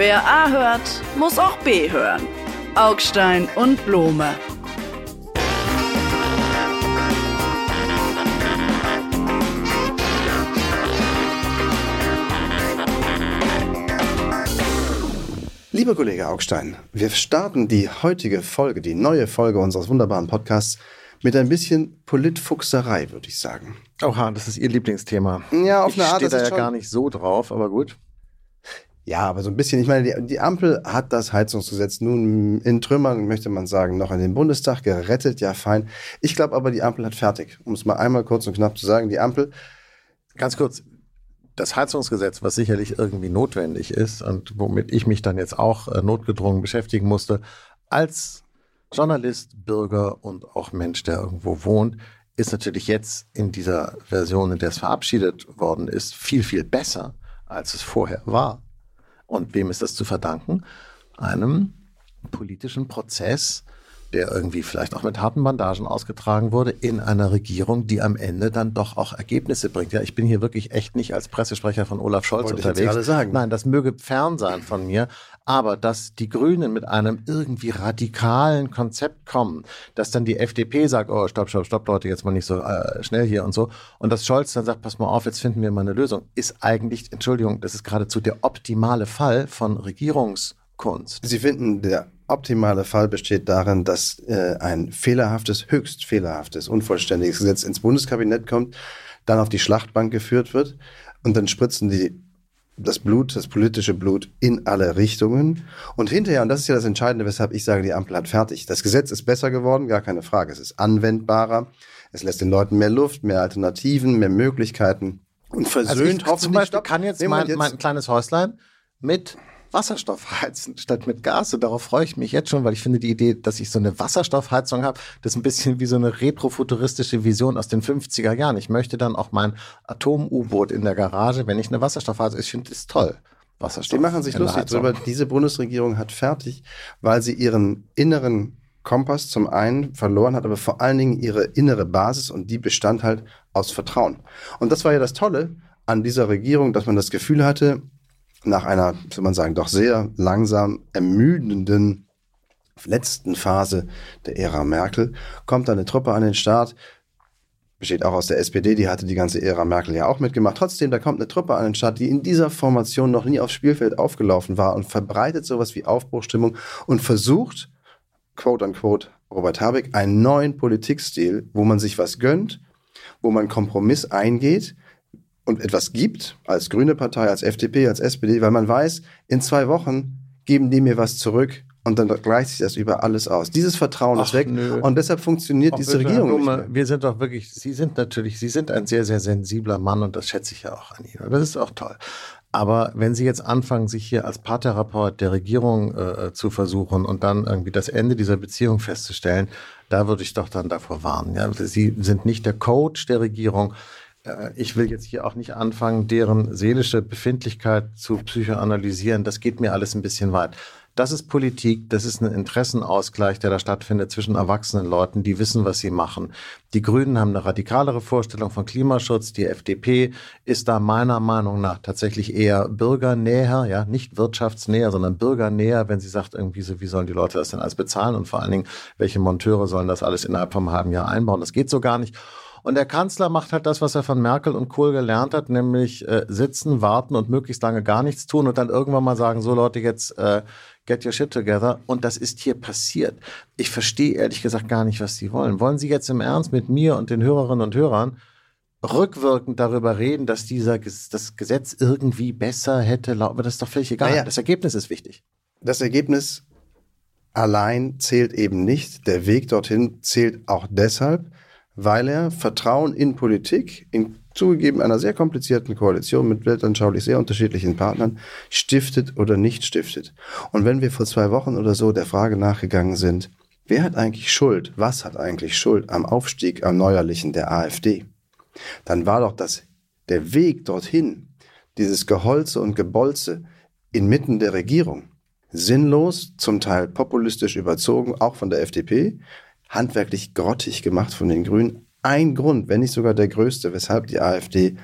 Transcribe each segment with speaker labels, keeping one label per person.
Speaker 1: Wer A hört, muss auch B hören. Augstein und Blome.
Speaker 2: Lieber Kollege Augstein, wir starten die heutige Folge, die neue Folge unseres wunderbaren Podcasts mit ein bisschen Politfuchserei, würde ich sagen.
Speaker 3: Oha, das ist Ihr Lieblingsthema.
Speaker 2: Ja, auf
Speaker 3: ich
Speaker 2: eine Art.
Speaker 3: stehe
Speaker 2: das
Speaker 3: da
Speaker 2: ist
Speaker 3: ja gar nicht so drauf, aber gut.
Speaker 2: Ja, aber so ein bisschen. Ich meine, die, die Ampel hat das Heizungsgesetz nun in Trümmern, möchte man sagen, noch in den Bundestag gerettet. Ja, fein. Ich glaube aber, die Ampel hat fertig. Um es mal einmal kurz und knapp zu sagen, die Ampel.
Speaker 3: Ganz kurz, das Heizungsgesetz, was sicherlich irgendwie notwendig ist und womit ich mich dann jetzt auch äh, notgedrungen beschäftigen musste, als Journalist, Bürger und auch Mensch, der irgendwo wohnt, ist natürlich jetzt in dieser Version, in der es verabschiedet worden ist, viel, viel besser, als es vorher war. Und wem ist das zu verdanken? Einem politischen Prozess, der irgendwie vielleicht auch mit harten Bandagen ausgetragen wurde, in einer Regierung, die am Ende dann doch auch Ergebnisse bringt. Ja, ich bin hier wirklich echt nicht als Pressesprecher von Olaf Scholz
Speaker 2: Wollte
Speaker 3: unterwegs.
Speaker 2: sagen.
Speaker 3: Nein, das möge fern sein von mir. Aber dass die Grünen mit einem irgendwie radikalen Konzept kommen, dass dann die FDP sagt, oh, stopp, stopp, stopp, Leute, jetzt mal nicht so äh, schnell hier und so. Und dass Scholz dann sagt, pass mal auf, jetzt finden wir mal eine Lösung, ist eigentlich, Entschuldigung, das ist geradezu der optimale Fall von Regierungskunst.
Speaker 2: Sie finden, der optimale Fall besteht darin, dass äh, ein fehlerhaftes, höchst fehlerhaftes, unvollständiges Gesetz ins Bundeskabinett kommt, dann auf die Schlachtbank geführt wird und dann spritzen die das Blut, das politische Blut in alle Richtungen. Und hinterher, und das ist ja das Entscheidende, weshalb ich sage, die Ampel hat fertig. Das Gesetz ist besser geworden, gar keine Frage. Es ist anwendbarer. Es lässt den Leuten mehr Luft, mehr Alternativen, mehr Möglichkeiten und versöhnt
Speaker 3: Also ich
Speaker 2: hoffentlich.
Speaker 3: zum Beispiel
Speaker 2: Stopp.
Speaker 3: kann jetzt mein,
Speaker 2: Moment,
Speaker 3: mein kleines Häuslein mit Wasserstoff heizen statt mit Gas. Und darauf freue ich mich jetzt schon, weil ich finde die Idee, dass ich so eine Wasserstoffheizung habe, das ist ein bisschen wie so eine retrofuturistische Vision aus den 50er Jahren. Ich möchte dann auch mein Atom-U-Boot in der Garage, wenn ich eine Wasserstoffheizung, ich finde das toll. Wasserstoff.
Speaker 2: Die machen sich lustig drüber. Diese Bundesregierung hat fertig, weil sie ihren inneren Kompass zum einen verloren hat, aber vor allen Dingen ihre innere Basis und die bestand halt aus Vertrauen. Und das war ja das Tolle an dieser Regierung, dass man das Gefühl hatte, nach einer, soll man sagen, doch sehr langsam ermüdenden letzten Phase der Ära Merkel, kommt da eine Truppe an den Start, besteht auch aus der SPD, die hatte die ganze Ära Merkel ja auch mitgemacht. Trotzdem, da kommt eine Truppe an den Start, die in dieser Formation noch nie aufs Spielfeld aufgelaufen war und verbreitet sowas wie Aufbruchstimmung und versucht, quote unquote, Robert Habeck, einen neuen Politikstil, wo man sich was gönnt, wo man Kompromiss eingeht und etwas gibt, als grüne Partei, als FDP, als SPD, weil man weiß, in zwei Wochen geben die mir was zurück und dann gleicht sich das über alles aus. Dieses Vertrauen
Speaker 3: Ach,
Speaker 2: ist weg
Speaker 3: nö.
Speaker 2: und deshalb funktioniert
Speaker 3: Auch
Speaker 2: diese Regierung nicht mehr.
Speaker 3: Wir sind doch wirklich, Sie sind natürlich, Sie sind ein sehr, sehr sensibler Mann und das schätze ich ja auch an Ihnen. Das ist auch toll. Aber wenn Sie jetzt anfangen, sich hier als Paartherapeut der Regierung äh, zu versuchen und dann irgendwie das Ende dieser Beziehung festzustellen, da würde ich doch dann davor warnen. Ja? Sie sind nicht der Coach der Regierung. Äh, Ich will jetzt hier auch nicht anfangen, deren seelische Befindlichkeit zu psychoanalysieren. Das geht mir alles ein bisschen weit. Das ist Politik, das ist ein Interessenausgleich, der da stattfindet zwischen erwachsenen Leuten, die wissen, was sie machen. Die Grünen haben eine radikalere Vorstellung von Klimaschutz, die FDP ist da meiner Meinung nach tatsächlich eher bürgernäher, ja, nicht wirtschaftsnäher, sondern bürgernäher, wenn sie sagt, irgendwie so, wie sollen die Leute das denn alles bezahlen und vor allen Dingen, welche Monteure sollen das alles innerhalb vom halben Jahr einbauen? Das geht so gar nicht. Und der Kanzler macht halt das, was er von Merkel und Kohl gelernt hat, nämlich äh, sitzen, warten und möglichst lange gar nichts tun und dann irgendwann mal sagen, so Leute, jetzt äh, get your shit together. Und das ist hier passiert. Ich verstehe ehrlich gesagt gar nicht, was Sie wollen. Wollen Sie jetzt im Ernst mit mir und den Hörerinnen und Hörern rückwirkend darüber reden, dass dieser das Gesetz irgendwie besser hätte, aber das ist doch völlig egal.
Speaker 2: Naja.
Speaker 3: Das Ergebnis ist wichtig.
Speaker 2: Das Ergebnis allein zählt eben nicht. Der Weg dorthin zählt auch deshalb, weil er Vertrauen in Politik, in zugegeben einer sehr komplizierten Koalition mit weltanschaulich sehr unterschiedlichen Partnern, stiftet oder nicht stiftet. Und wenn wir vor zwei Wochen oder so der Frage nachgegangen sind, wer hat eigentlich Schuld, was hat eigentlich Schuld am Aufstieg am neuerlichen der AfD, dann war doch das der Weg dorthin, dieses Geholze und Gebolze inmitten der Regierung, sinnlos, zum Teil populistisch überzogen, auch von der FDP, handwerklich grottig gemacht von den Grünen. Ein Grund, wenn nicht sogar der größte, weshalb die AfD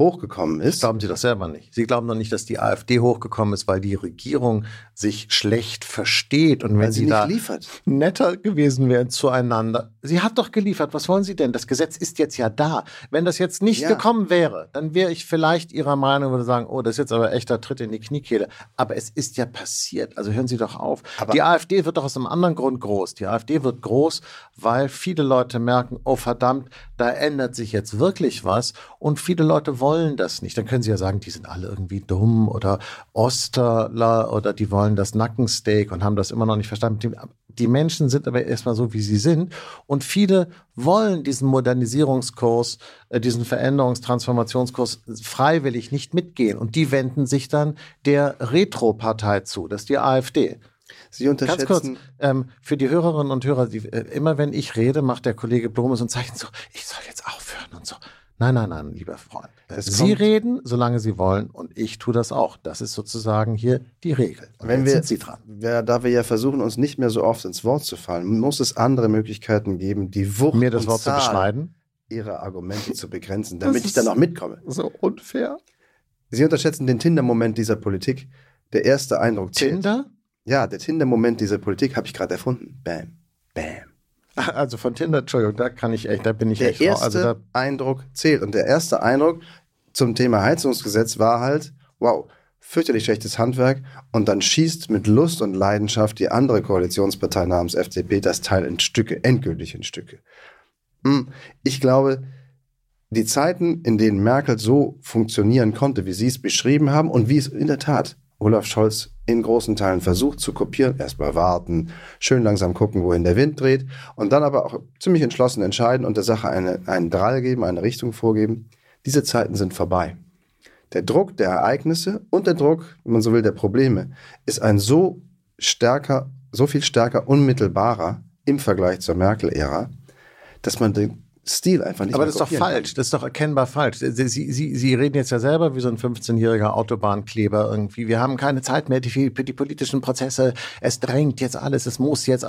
Speaker 2: hochgekommen ist.
Speaker 3: Glauben Sie das selber nicht. Sie glauben doch nicht, dass die AfD hochgekommen ist, weil die Regierung sich schlecht versteht und wenn
Speaker 2: sie
Speaker 3: sie,
Speaker 2: nicht
Speaker 3: da
Speaker 2: liefert.
Speaker 3: netter gewesen wären zueinander. Sie hat doch geliefert. Was wollen Sie denn? Das Gesetz ist jetzt ja da. Wenn das jetzt nicht
Speaker 2: Ja.
Speaker 3: gekommen wäre, dann wäre ich vielleicht Ihrer Meinung und würde sagen, oh, das ist jetzt aber echter Tritt in die Kniekehle. Aber es ist ja passiert. Also hören Sie doch auf.
Speaker 2: Aber-
Speaker 3: die AfD wird doch aus einem anderen Grund groß. Die AfD wird groß, weil viele Leute merken, oh verdammt, da ändert sich jetzt wirklich was und viele Leute wollen das nicht. Dann können Sie ja sagen, die sind alle irgendwie dumm oder Osterler oder die wollen das Nackensteak und haben das immer noch nicht verstanden. Die- Menschen sind aber erstmal so, wie sie sind und viele wollen diesen Modernisierungskurs, äh, diesen Veränderungs-, Transformationskurs freiwillig nicht mitgehen und die wenden sich dann der Retro-Partei zu, das ist die AfD.
Speaker 2: Sie
Speaker 3: Ganz kurz,
Speaker 2: unterschätzen.
Speaker 3: ähm, für die Hörerinnen und Hörer, die, äh, immer wenn ich rede, macht der Kollege Blome so ein Zeichen so, ich soll jetzt aufhören und so. Nein, nein, nein, lieber Freund.
Speaker 2: Das
Speaker 3: Sie reden, solange Sie wollen und ich tue das auch. Das ist sozusagen hier die Regel. Und
Speaker 2: Wenn wir,
Speaker 3: sind Sie dran.
Speaker 2: Ja, da wir ja versuchen, uns nicht mehr so oft ins Wort zu fallen, muss es andere Möglichkeiten geben, die Wucht
Speaker 3: Mir das Wort zu
Speaker 2: Zahl
Speaker 3: beschneiden.
Speaker 2: ihrer Argumente zu begrenzen, damit ich dann auch mitkomme.
Speaker 3: So unfair.
Speaker 2: Sie unterschätzen den Tinder-Moment dieser Politik. Der erste Eindruck zählt.
Speaker 3: Tinder?
Speaker 2: Ja, der Tinder-Moment dieser Politik habe ich gerade erfunden. Bam, bam.
Speaker 3: Also von Tinder, Entschuldigung, da kann ich echt, da bin ich
Speaker 2: Der
Speaker 3: echt raus.
Speaker 2: erste
Speaker 3: Also da,
Speaker 2: Eindruck zählt. Und der erste Eindruck zum Thema Heizungsgesetz war halt, wow, fürchterlich schlechtes Handwerk. Und dann schießt mit Lust und Leidenschaft die andere Koalitionspartei namens FDP das Teil in Stücke, endgültig in Stücke. Hm, Ich glaube, die Zeiten, in denen Merkel so funktionieren konnte, wie Sie es beschrieben haben und wie es in der Tat Olaf Scholz in großen Teilen versucht zu kopieren, erstmal warten, schön langsam gucken, wohin der Wind dreht und dann aber auch ziemlich entschlossen entscheiden und der Sache eine, einen Drall geben, eine Richtung vorgeben. Diese Zeiten sind vorbei. Der Druck der Ereignisse und der Druck, wenn man so will, der Probleme ist ein so stärker, so viel stärker unmittelbarer im Vergleich zur Merkel-Ära, dass man den Stil einfach nicht
Speaker 3: aber das ist doch
Speaker 2: kopieren kann.
Speaker 3: falsch. Das ist doch erkennbar falsch. Sie, Sie, Sie, reden jetzt ja selber wie so ein 15-jähriger Autobahnkleber irgendwie. Wir haben keine Zeit mehr die, für die politischen Prozesse. Es drängt jetzt alles. Es muss jetzt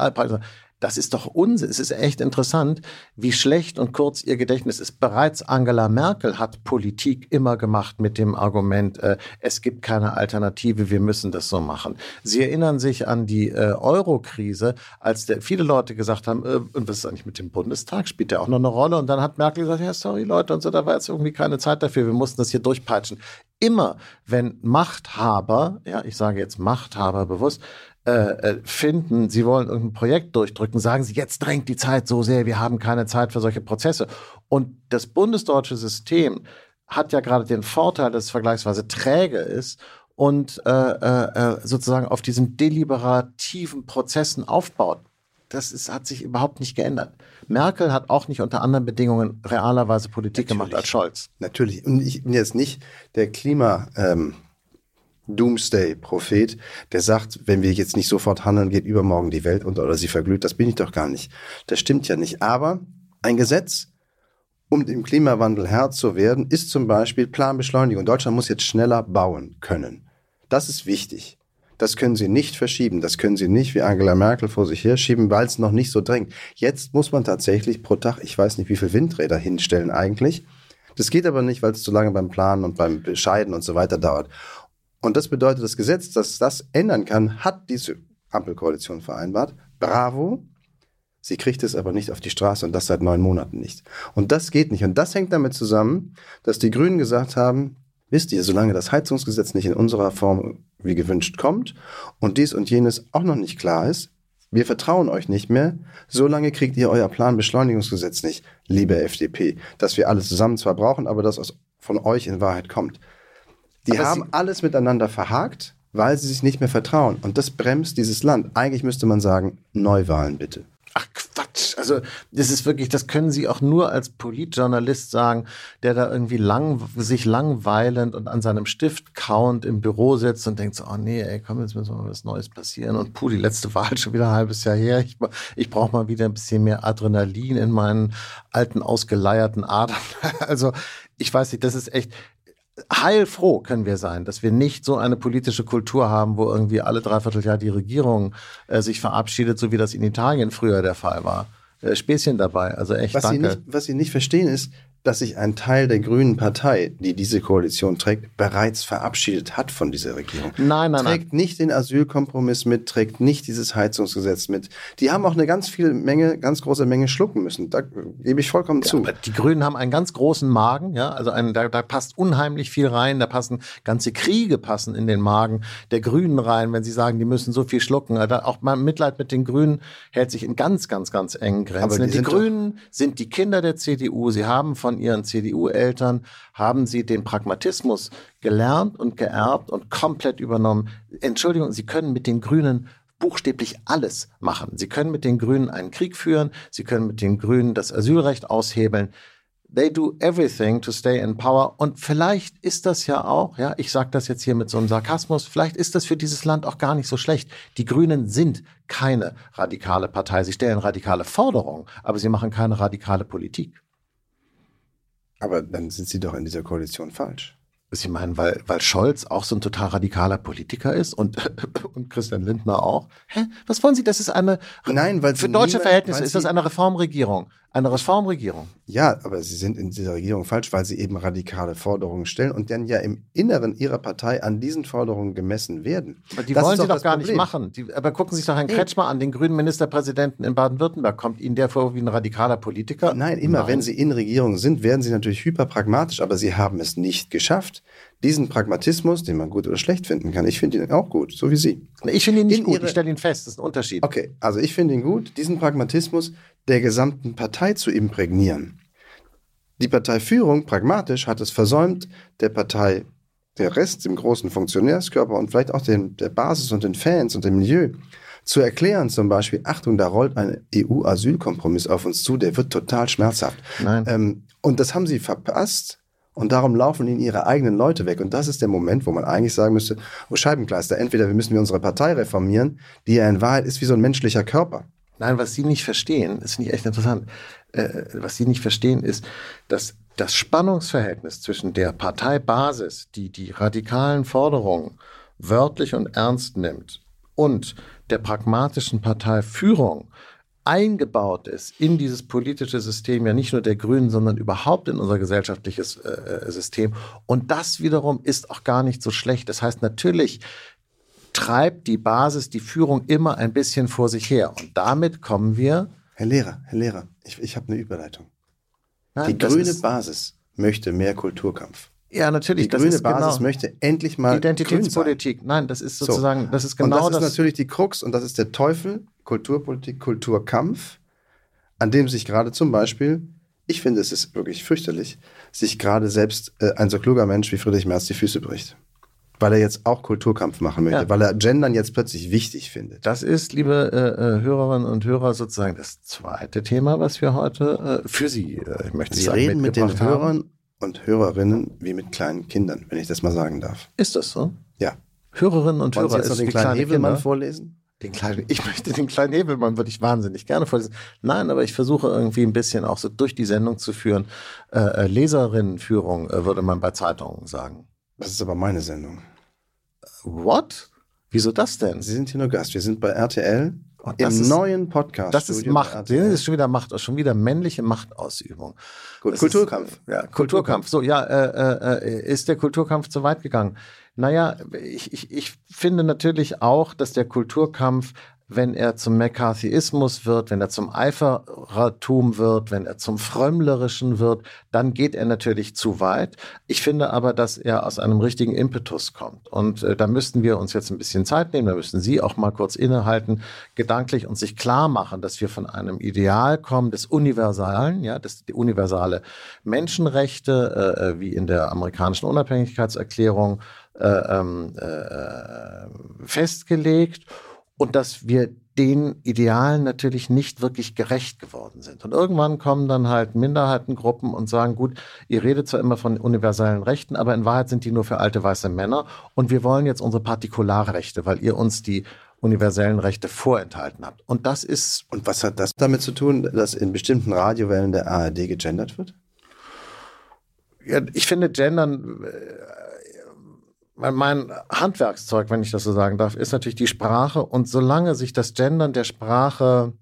Speaker 3: Das ist doch Unsinn. Es ist echt interessant, wie schlecht und kurz Ihr Gedächtnis ist. Bereits Angela Merkel hat Politik immer gemacht mit dem Argument, äh, es gibt keine Alternative, wir müssen das so machen. Sie erinnern sich an die äh, Euro-Krise, als der, viele Leute gesagt haben, äh, und was ist eigentlich mit dem Bundestag? Spielt der auch noch eine Rolle? Und dann hat Merkel gesagt, ja, sorry Leute, und so, da war jetzt irgendwie keine Zeit dafür, wir mussten das hier durchpeitschen. Immer, wenn Machthaber, ja, ich sage jetzt Machthaber bewusst, äh, äh, finden, sie wollen irgendein Projekt durchdrücken, sagen sie, jetzt drängt die Zeit so sehr, wir haben keine Zeit für solche Prozesse. Und das bundesdeutsche System hat ja gerade den Vorteil, dass es vergleichsweise träge ist und äh, äh, sozusagen auf diesen deliberativen Prozessen aufbaut. Das ist, hat sich überhaupt nicht geändert. Merkel hat auch nicht unter anderen Bedingungen realerweise Politik gemacht als Scholz.
Speaker 2: Natürlich. Und ich bin jetzt nicht der Klima. Ähm, Doomsday-Prophet, der sagt, wenn wir jetzt nicht sofort handeln, geht übermorgen die Welt unter oder sie verglüht. Das bin ich doch gar nicht. Das stimmt ja nicht. Aber ein Gesetz, um dem Klimawandel Herr zu werden, ist zum Beispiel Planbeschleunigung. Deutschland muss jetzt schneller bauen können. Das ist wichtig. Das können Sie nicht verschieben. Das können Sie nicht wie Angela Merkel vor sich herschieben, weil es noch nicht so drängt. Jetzt muss man tatsächlich pro Tag, ich weiß nicht, wie viele Windräder hinstellen eigentlich. Das geht aber nicht, weil es zu lange beim Planen und beim Bescheiden und so weiter dauert. Und das bedeutet, das Gesetz, das das ändern kann, hat diese Ampelkoalition vereinbart. Bravo. Sie kriegt es aber nicht auf die Straße und das seit neun Monaten nicht. Und das geht nicht. Und das hängt damit zusammen, dass die Grünen gesagt haben, wisst ihr, solange das Heizungsgesetz nicht in unserer Form wie gewünscht kommt und dies und jenes auch noch nicht klar ist, wir vertrauen euch nicht mehr, solange kriegt ihr euer Planbeschleunigungsgesetz nicht, liebe FDP, das wir alle zusammen zwar brauchen, aber das von euch in Wahrheit kommt. Die
Speaker 3: Aber
Speaker 2: haben alles miteinander verhakt, weil sie sich nicht mehr vertrauen. Und das bremst dieses Land. Eigentlich müsste man sagen, Neuwahlen bitte.
Speaker 3: Ach Quatsch. Also das ist wirklich, das können Sie auch nur als Politjournalist sagen, der da irgendwie lang, sich langweilend und an seinem Stift kauend im Büro sitzt und denkt so, oh nee, ey, komm, jetzt muss mal was Neues passieren. Und puh, die letzte Wahl schon wieder ein halbes Jahr her. Ich, ich brauche mal wieder ein bisschen mehr Adrenalin in meinen alten, ausgeleierten Adern. Also ich weiß nicht, das ist echt, heilfroh können wir sein, dass wir nicht so eine politische Kultur haben, wo irgendwie alle Dreivierteljahr die Regierung äh, sich verabschiedet, so wie das in Italien früher der Fall war. Äh, Späßchen dabei, also echt
Speaker 2: Was sie,
Speaker 3: danke.
Speaker 2: nicht, was sie nicht verstehen ist, dass sich ein Teil der Grünen Partei, die diese Koalition trägt, bereits verabschiedet hat von dieser Regierung.
Speaker 3: Nein, nein,
Speaker 2: trägt
Speaker 3: nein.
Speaker 2: nicht den Asylkompromiss mit, trägt nicht dieses Heizungsgesetz mit. Die haben auch eine ganz viel Menge, ganz große Menge schlucken müssen. Da gebe ich vollkommen zu.
Speaker 3: Aber die Grünen haben einen ganz großen Magen, ja, also einen, da, da passt unheimlich viel rein, da passen ganze Kriege passen in den Magen der Grünen rein, wenn sie sagen, die müssen so viel schlucken. Da auch mal Mitleid mit den Grünen hält sich in ganz, ganz, ganz engen Grenzen.
Speaker 2: Aber die
Speaker 3: die
Speaker 2: doch-
Speaker 3: Grünen sind die Kinder der CDU. Sie haben von ihren CDU-Eltern haben sie den Pragmatismus gelernt und geerbt und komplett übernommen. Entschuldigung, sie können mit den Grünen buchstäblich alles machen. Sie können mit den Grünen einen Krieg führen, sie können mit den Grünen das Asylrecht aushebeln. They do everything to stay in power. Und vielleicht ist das ja auch, ja, ich sage das jetzt hier mit so einem Sarkasmus, vielleicht ist das für dieses Land auch gar nicht so schlecht. Die Grünen sind keine radikale Partei. Sie stellen radikale Forderungen, aber sie machen keine radikale Politik.
Speaker 2: Aber dann sind sie doch in dieser Koalition falsch.
Speaker 3: Ich meine, weil, weil Scholz auch so ein total radikaler Politiker ist und, und Christian Lindner auch. Hä? Was wollen Sie? Das ist eine,
Speaker 2: Nein, weil
Speaker 3: für
Speaker 2: sie
Speaker 3: deutsche
Speaker 2: niemand-
Speaker 3: Verhältnisse ist das
Speaker 2: sie-
Speaker 3: eine Reformregierung. Eine Reformregierung.
Speaker 2: Ja, aber sie sind in dieser Regierung falsch, weil sie eben radikale Forderungen stellen und dann ja im Inneren ihrer Partei an diesen Forderungen gemessen werden.
Speaker 3: Aber die
Speaker 2: Das
Speaker 3: wollen sie doch
Speaker 2: das
Speaker 3: gar nicht
Speaker 2: Problem.
Speaker 3: machen. Die, aber gucken Sie sich doch Herrn Kretschmer an, den grünen Ministerpräsidenten in Baden-Württemberg. Kommt Ihnen der vor wie ein radikaler Politiker?
Speaker 2: Nein, immer wenn sie in Regierung sind, werden sie natürlich hyperpragmatisch, aber sie haben es nicht geschafft, diesen Pragmatismus, den man gut oder schlecht finden kann, ich finde ihn auch gut, so wie Sie.
Speaker 3: Ich finde ihn nicht
Speaker 2: in
Speaker 3: gut. Ich stelle ihn fest. Das ist ein Unterschied.
Speaker 2: Okay, also ich finde ihn gut, diesen Pragmatismus der gesamten Partei zu imprägnieren. Die Parteiführung, pragmatisch, hat es versäumt, der Partei, der Rest, dem großen Funktionärskörper und vielleicht auch den, der Basis und den Fans und dem Milieu zu erklären, zum Beispiel, Achtung, da rollt ein EU-Asylkompromiss auf uns zu, der wird total schmerzhaft.
Speaker 3: Nein.
Speaker 2: Ähm, und das haben sie verpasst. Und darum laufen ihnen ihre eigenen Leute weg. Und das ist der Moment, wo man eigentlich sagen müsste, oh Scheibenkleister, entweder wir müssen wir unsere Partei reformieren, die ja in Wahrheit ist wie so ein menschlicher Körper.
Speaker 3: Nein, was Sie nicht verstehen, das finde ich echt interessant. Äh, was Sie nicht verstehen, ist, dass das Spannungsverhältnis zwischen der Parteibasis, die die radikalen Forderungen wörtlich und ernst nimmt, und der pragmatischen Parteiführung eingebaut ist in dieses politische System, ja nicht nur der Grünen, sondern überhaupt in unser gesellschaftliches äh, äh, System. Und das wiederum ist auch gar nicht so schlecht. Das heißt, natürlich treibt die Basis, die Führung immer ein bisschen vor sich her. Und damit kommen wir.
Speaker 2: Herr Lehrer, Herr Lehrer, ich, ich habe eine Überleitung.
Speaker 3: Nein,
Speaker 2: die grüne
Speaker 3: ist-
Speaker 2: Basis möchte mehr Kulturkampf.
Speaker 3: Ja, natürlich.
Speaker 2: Die grüne
Speaker 3: ist
Speaker 2: Basis
Speaker 3: genau
Speaker 2: möchte endlich mal.
Speaker 3: Identitätspolitik. Nein, das ist
Speaker 2: So.
Speaker 3: sozusagen, das ist
Speaker 2: und
Speaker 3: genau
Speaker 2: das ist
Speaker 3: das.
Speaker 2: natürlich die Krux und das ist der Teufel, Kulturpolitik, Kulturkampf, an dem sich gerade zum Beispiel, ich finde, es ist wirklich fürchterlich, sich gerade selbst äh, ein so kluger Mensch wie Friedrich Merz die Füße bricht. Weil er jetzt auch Kulturkampf machen möchte,
Speaker 3: Ja.
Speaker 2: weil er Gendern jetzt plötzlich wichtig findet.
Speaker 3: Das ist, liebe äh, äh, Hörerinnen und Hörer, sozusagen das zweite Thema, was wir heute äh, für Sie, äh, ich möchte
Speaker 2: Sie
Speaker 3: sagen,
Speaker 2: reden mit den. Hörern und Hörerinnen wie mit kleinen Kindern, wenn ich das mal sagen darf.
Speaker 3: Ist das so?
Speaker 2: Ja.
Speaker 3: Hörerinnen und
Speaker 2: Wollen Sie
Speaker 3: Hörer
Speaker 2: jetzt noch den kleinen
Speaker 3: kleine
Speaker 2: Hebelmann
Speaker 3: Kinder.
Speaker 2: vorlesen?
Speaker 3: Den kleinen, ich möchte den kleinen Hebelmann, würde ich wahnsinnig gerne vorlesen. Nein, aber ich versuche irgendwie ein bisschen auch so durch die Sendung zu führen. Äh, äh, Leserinnenführung, würde man bei Zeitungen sagen.
Speaker 2: Das ist aber meine Sendung.
Speaker 3: What? Wieso das denn?
Speaker 2: Sie sind hier nur Gast. Wir sind bei RTL
Speaker 3: Oh, das
Speaker 2: im
Speaker 3: ist-
Speaker 2: neuen Podcast.
Speaker 3: Das ist Macht. Das ist schon wieder Macht, schon wieder männliche Machtausübung.
Speaker 2: Gut, Kulturkampf.
Speaker 3: Ist, ja, Kulturkampf. So, ja, äh, äh, ist der Kulturkampf zu weit gegangen? Naja, ich, ich, ich finde natürlich auch, dass der Kulturkampf, wenn er zum McCarthyismus wird, wenn er zum Eiferertum wird, wenn er zum Frömmlerischen wird, dann geht er natürlich zu weit. Ich finde aber, dass er aus einem richtigen Impetus kommt. Und äh, da müssten wir uns jetzt ein bisschen Zeit nehmen, da müssten Sie auch mal kurz innehalten, gedanklich und sich klar machen, dass wir von einem Ideal kommen des Universalen, ja, das die universale Menschenrechte, äh, äh, wie in der amerikanischen Unabhängigkeitserklärung äh, ähm, äh, festgelegt und dass wir den Idealen natürlich nicht wirklich gerecht geworden sind. Und irgendwann kommen dann halt Minderheitengruppen und sagen, gut, ihr redet zwar immer von universellen Rechten, aber in Wahrheit sind die nur für alte weiße Männer und wir wollen jetzt unsere Partikularrechte, weil ihr uns die universellen Rechte vorenthalten habt. Und das ist
Speaker 2: Und was hat das damit zu tun, dass in bestimmten Radiowellen der ARD gegendert wird?
Speaker 3: Ja, ich finde Gendern, äh, mein- Handwerkszeug, wenn ich das so sagen darf, ist natürlich die Sprache. Und solange sich das Gendern der Sprache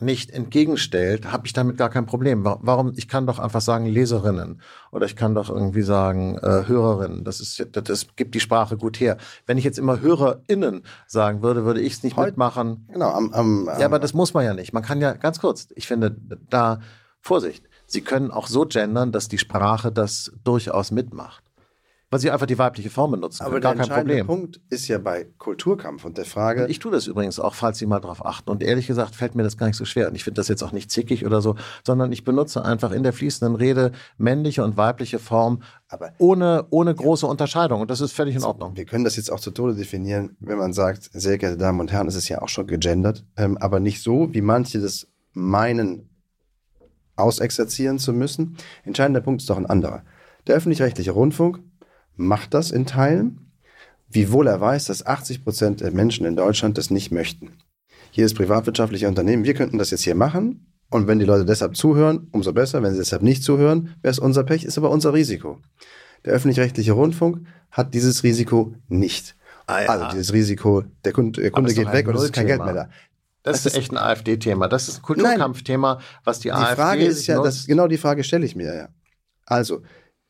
Speaker 3: nicht entgegenstellt, habe ich damit gar kein Problem. Warum? Ich kann doch einfach sagen Leserinnen oder ich kann doch irgendwie sagen äh, Hörerinnen. Das ist das gibt die Sprache gut her. Wenn ich jetzt immer HörerInnen sagen würde, würde ich es nicht Heute, mitmachen.
Speaker 2: Genau. Am, am,
Speaker 3: ja, aber das muss man ja nicht. Man kann ja ganz kurz. Ich finde da Vorsicht. Sie können auch so gendern, dass die Sprache das durchaus mitmacht weil sie einfach die weibliche Form benutzen.
Speaker 2: Aber
Speaker 3: Gar
Speaker 2: der
Speaker 3: kein Problem.
Speaker 2: Punkt ist ja bei Kulturkampf und der Frage. Und
Speaker 3: ich tue das übrigens auch, falls Sie mal darauf achten. Und ehrlich gesagt fällt mir das gar nicht so schwer. Und ich finde das jetzt auch nicht zickig oder so, sondern ich benutze einfach in der fließenden Rede männliche und weibliche Form, aber ohne, ohne große ja. Unterscheidung. Und das ist völlig in Ordnung.
Speaker 2: Wir können das jetzt auch zu Tode definieren, wenn man sagt, sehr geehrte Damen und Herren, es ist ja auch schon gegendert, ähm, aber nicht so, wie manche das meinen, ausexerzieren zu müssen. Entscheidender Punkt ist doch ein anderer. Der öffentlich-rechtliche Rundfunk macht das in Teilen, wiewohl er weiß, dass 80 Prozent der Menschen in Deutschland das nicht möchten. Hier ist privatwirtschaftliche Unternehmen, wir könnten das jetzt hier machen und wenn die Leute deshalb zuhören, umso besser. Wenn sie deshalb nicht zuhören, wäre es unser Pech, ist aber unser Risiko. Der öffentlich-rechtliche Rundfunk hat dieses Risiko nicht. Ah, ja. Also dieses Risiko, der Kunde, der Kunde geht weg und es ist kein Geld mehr da.
Speaker 3: Das, das ist echt ein AfD-Thema. Das ist ein Kulturkampfthema, was die, die AfD.
Speaker 2: Die Frage ist ja, das, genau die Frage stelle ich mir ja. Also,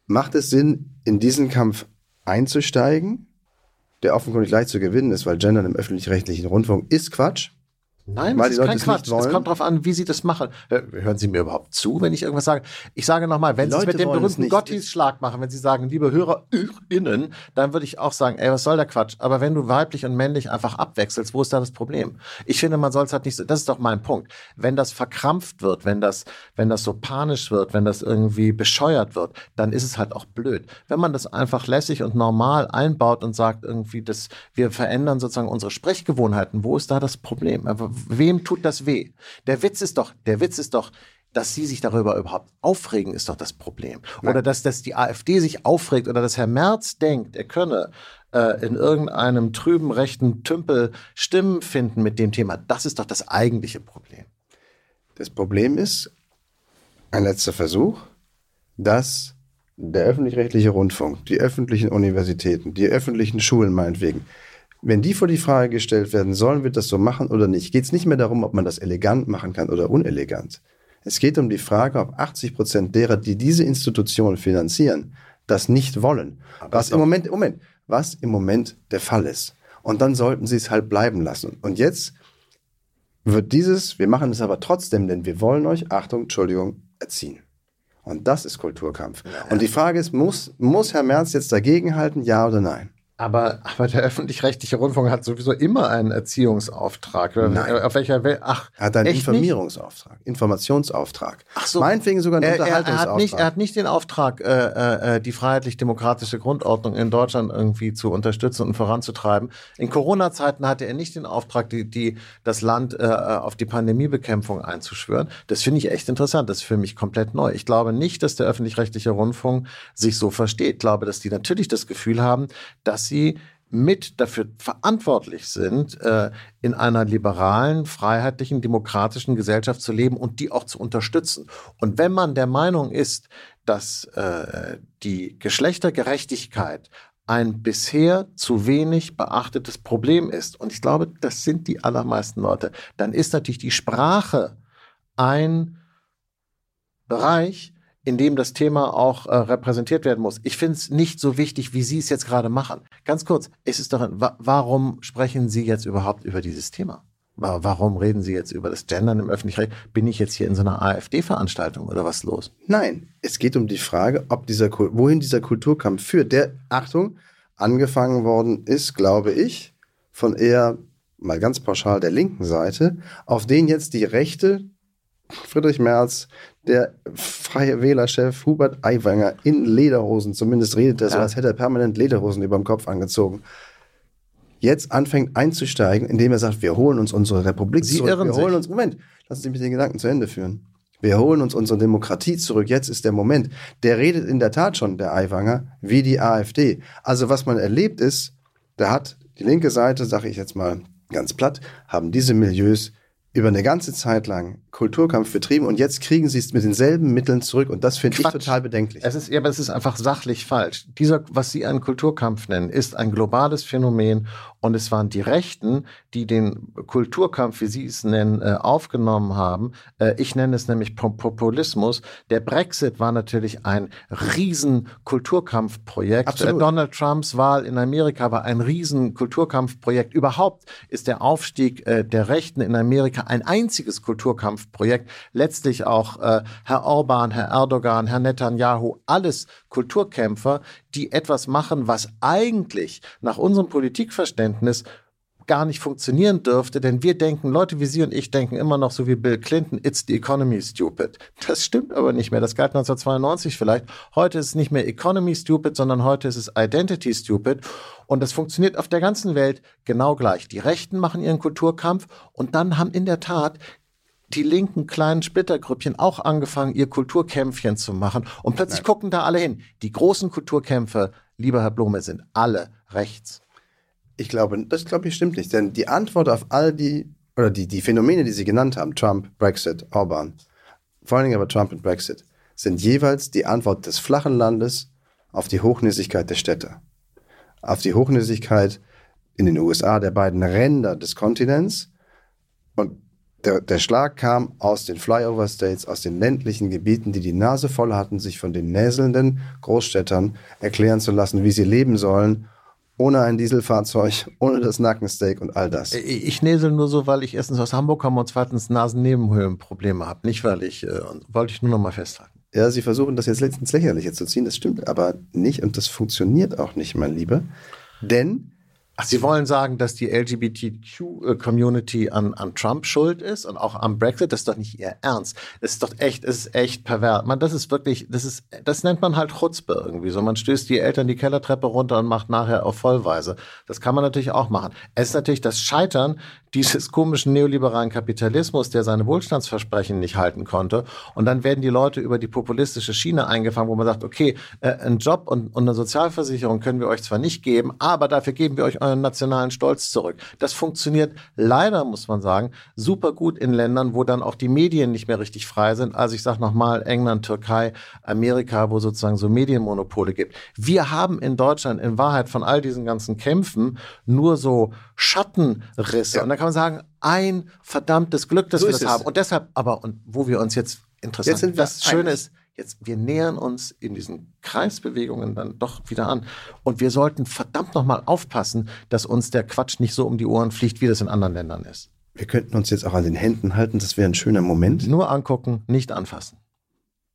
Speaker 2: macht es Sinn, in diesen Kampf einzusteigen, der offenkundig leicht zu gewinnen ist, weil Gendern im öffentlich-rechtlichen Rundfunk ist Quatsch.
Speaker 3: Nein,
Speaker 2: weil
Speaker 3: das ist kein Quatsch. Es kommt darauf an, wie Sie das machen. Hören Sie mir überhaupt zu, wenn ich irgendwas sage? Ich sage nochmal, wenn Sie es mit dem berühmten Gottis-Schlag machen, wenn Sie sagen, liebe HörerInnen, dann würde ich auch sagen, ey, was soll der Quatsch? Aber wenn du weiblich und männlich einfach abwechselst, wo ist da das Problem? Ich finde, man soll es halt nicht so, das ist doch mein Punkt. Wenn das verkrampft wird, wenn das, wenn das so panisch wird, wenn das irgendwie bescheuert wird, dann ist es halt auch blöd. Wenn man das einfach lässig und normal einbaut und sagt irgendwie, dass wir verändern sozusagen unsere Sprechgewohnheiten, wo ist da das Problem? Aber wem tut das weh? Der Witz ist doch, der Witz ist doch, dass sie sich darüber überhaupt aufregen, ist doch das Problem. Nein. Oder dass, dass die AfD sich aufregt oder dass Herr Merz denkt, er könne äh, in irgendeinem trüben rechten Tümpel Stimmen finden mit dem Thema. Das ist doch das eigentliche Problem.
Speaker 2: Das Problem ist, ein letzter Versuch, dass der öffentlich-rechtliche Rundfunk, die öffentlichen Universitäten, die öffentlichen Schulen meinetwegen, wenn die vor die Frage gestellt werden, sollen wir das so machen oder nicht, geht es nicht mehr darum, ob man das elegant machen kann oder unelegant. Es geht um die Frage, ob 80 Prozent derer, die diese Institution finanzieren, das nicht wollen. Aber was im Moment, Moment, was im Moment der Fall ist. Und dann sollten sie es halt bleiben lassen. Und jetzt wird dieses, wir machen es aber trotzdem, denn wir wollen euch, Achtung, Entschuldigung, erziehen. Und das ist Kulturkampf. Ja. Und die Frage ist, muss, muss Herr Merz jetzt dagegenhalten, ja oder nein?
Speaker 3: Aber, aber der öffentlich-rechtliche Rundfunk hat sowieso immer einen Erziehungsauftrag.
Speaker 2: Nein.
Speaker 3: Auf welcher Welt? Ach,
Speaker 2: er hat einen Informierungsauftrag, nicht? Informationsauftrag.
Speaker 3: Ach so.
Speaker 2: Meinetwegen sogar einen
Speaker 3: er,
Speaker 2: Unterhaltungsauftrag.
Speaker 3: Er hat, nicht, er hat nicht den Auftrag, äh, äh, die freiheitlich-demokratische Grundordnung in Deutschland irgendwie zu unterstützen und voranzutreiben. In Corona-Zeiten hatte er nicht den Auftrag, die, die, das Land äh, auf die Pandemiebekämpfung einzuschwören. Das finde ich echt interessant. Das ist für mich komplett neu. Ich glaube nicht, dass der öffentlich-rechtliche Rundfunk sich so versteht. Ich glaube, dass die natürlich das Gefühl haben, dass sie mit dafür verantwortlich sind, äh, in einer liberalen, freiheitlichen, demokratischen Gesellschaft zu leben und die auch zu unterstützen. Und wenn man der Meinung ist, dass äh, die Geschlechtergerechtigkeit ein bisher zu wenig beachtetes Problem ist, und ich glaube, das sind die allermeisten Leute, dann ist natürlich die Sprache ein Bereich, in dem das Thema auch äh, repräsentiert werden muss. Ich finde es nicht so wichtig, wie Sie es jetzt gerade machen. Ganz kurz, ist es doch, wa warum sprechen Sie jetzt überhaupt über dieses Thema? Warum reden Sie jetzt über das Gendern im öffentlichen Recht? Bin ich jetzt hier in so einer AfD-Veranstaltung oder was los?
Speaker 2: Nein, es geht um die Frage, ob dieser, wohin dieser Kulturkampf führt. Der, Achtung, angefangen worden ist, glaube ich, von eher mal ganz pauschal der linken Seite, auf den jetzt die Rechte Friedrich Merz, der freie Wählerchef Hubert Aiwanger in Lederhosen, zumindest redet er ja. so, als hätte er permanent Lederhosen über dem Kopf angezogen, jetzt anfängt einzusteigen, indem er sagt, wir holen uns unsere Republik
Speaker 3: Sie
Speaker 2: zurück.
Speaker 3: Irren
Speaker 2: wir holen
Speaker 3: sich.
Speaker 2: uns, Moment, lassen Sie mich den Gedanken zu Ende führen. Wir holen uns unsere Demokratie zurück. Jetzt ist der Moment. Der redet in der Tat schon, der Aiwanger, wie die AfD. Also was man erlebt ist, da hat die linke Seite, sage ich jetzt mal ganz platt, haben diese Milieus über eine ganze Zeit lang Kulturkampf betrieben und jetzt kriegen sie es mit denselben Mitteln zurück und das finde ich total bedenklich.
Speaker 3: Es ist, ja, aber es ist einfach sachlich falsch. Dieser, was Sie einen Kulturkampf nennen, ist ein globales Phänomen und es waren die Rechten, die den Kulturkampf, wie Sie es nennen, äh, aufgenommen haben. Äh, ich nenne es nämlich Populismus. Der Brexit war natürlich ein riesen Kulturkampfprojekt. Äh, Donald Trumps Wahl in Amerika war ein riesen Kulturkampfprojekt. Überhaupt ist der Aufstieg der Rechten in Amerika ein einziges Kulturkampfprojekt. Letztlich auch äh, Herr Orban, Herr Erdogan, Herr Netanyahu, alles Kulturkämpfer, die etwas machen, was eigentlich nach unserem Politikverständnis gar nicht funktionieren dürfte, denn wir denken, Leute wie Sie und ich denken immer noch so wie Bill Clinton, it's the economy stupid. Das stimmt aber nicht mehr. Das galt 1992 vielleicht. Heute ist es nicht mehr economy stupid, sondern heute ist es identity stupid. Und das funktioniert auf der ganzen Welt genau gleich. Die Rechten machen ihren Kulturkampf und dann haben in der Tat die linken kleinen Splittergrüppchen auch angefangen, ihr Kulturkämpfchen zu machen. Und plötzlich Nein. gucken da alle hin. Die großen Kulturkämpfe, lieber Herr Blome, sind alle rechts.
Speaker 2: Ich glaube, das glaube ich stimmt nicht. Denn die Antwort auf all die, oder die, die Phänomene, die Sie genannt haben, Trump, Brexit, Orban, vor allen Dingen aber Trump und Brexit, sind jeweils die Antwort des flachen Landes auf die Hochnäsigkeit der Städte. Auf die Hochnäsigkeit in den USA der beiden Ränder des Kontinents der, der Schlag kam aus den Flyover States, aus den ländlichen Gebieten, die die Nase voll hatten, sich von den näselnden Großstädtern erklären zu lassen, wie sie leben sollen ohne ein Dieselfahrzeug, ohne das Nackensteak und all das.
Speaker 3: Ich näsel nur so, weil ich erstens aus Hamburg komme und zweitens Nasennebenhöhlenprobleme habe. Nicht, weil ich, äh, wollte ich nur noch mal festhalten.
Speaker 2: Ja, Sie versuchen das jetzt ins Lächerliche zu ziehen, das stimmt aber nicht und das funktioniert auch nicht, mein Lieber. Denn
Speaker 3: Ach, Sie wollen sagen, dass die LGBTQ-Community an, an Trump schuld ist und auch am Brexit? Das ist doch nicht Ihr Ernst. Das ist doch echt, das ist echt pervers. Man, das ist wirklich, das ist, das nennt man halt Chutzpe irgendwie so. Man stößt die Eltern die Kellertreppe runter und macht nachher auf Vollweise. Das kann man natürlich auch machen. Es ist natürlich das Scheitern dieses komischen neoliberalen Kapitalismus, der seine Wohlstandsversprechen nicht halten konnte. Und dann werden die Leute über die populistische Schiene eingefangen, wo man sagt, okay, äh, einen Job und, und eine Sozialversicherung können wir euch zwar nicht geben, aber dafür geben wir euch euren nationalen Stolz zurück. Das funktioniert leider, muss man sagen, super gut in Ländern, wo dann auch die Medien nicht mehr richtig frei sind. Also ich sage nochmal England, Türkei, Amerika, wo sozusagen so Medienmonopole gibt. Wir haben in Deutschland in Wahrheit von all diesen ganzen Kämpfen nur so Schattenrisse. Ja. Und da kann man sagen, ein verdammtes Glück, dass so wir das es. haben. Und deshalb, aber, und wo wir uns jetzt interessant, jetzt das Schöne ist, jetzt, wir nähern uns in diesen Kreisbewegungen dann doch wieder an. Und wir sollten verdammt nochmal aufpassen, dass uns der Quatsch nicht so um die Ohren fliegt, wie das in anderen Ländern ist.
Speaker 2: Wir könnten uns jetzt auch an den Händen halten, das wäre ein schöner Moment.
Speaker 3: Nur angucken, nicht anfassen.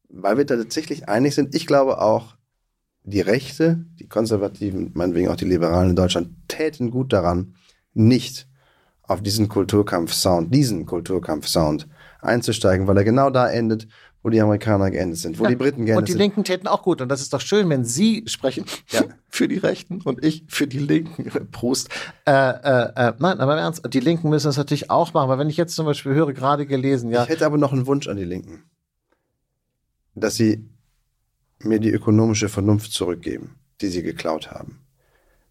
Speaker 2: Weil wir da tatsächlich einig sind. Ich glaube auch, die Rechte, die Konservativen, meinetwegen auch die Liberalen in Deutschland, täten gut daran, nicht auf diesen Kulturkampf-Sound, diesen Kulturkampf-Sound einzusteigen, weil er genau da endet, wo die Amerikaner geendet sind, wo ja. die Briten geendet sind.
Speaker 3: Und die
Speaker 2: sind.
Speaker 3: Linken täten auch gut. Und das ist doch schön, wenn Sie sprechen ja. für die Rechten und ich für die Linken. Prost. Äh, äh, äh, nein, aber im Ernst, die Linken müssen das natürlich auch machen. Weil wenn ich jetzt zum Beispiel höre, gerade gelesen, ja.
Speaker 2: Ich hätte aber noch einen Wunsch an die Linken. Dass sie mir die ökonomische Vernunft zurückgeben, die sie geklaut haben.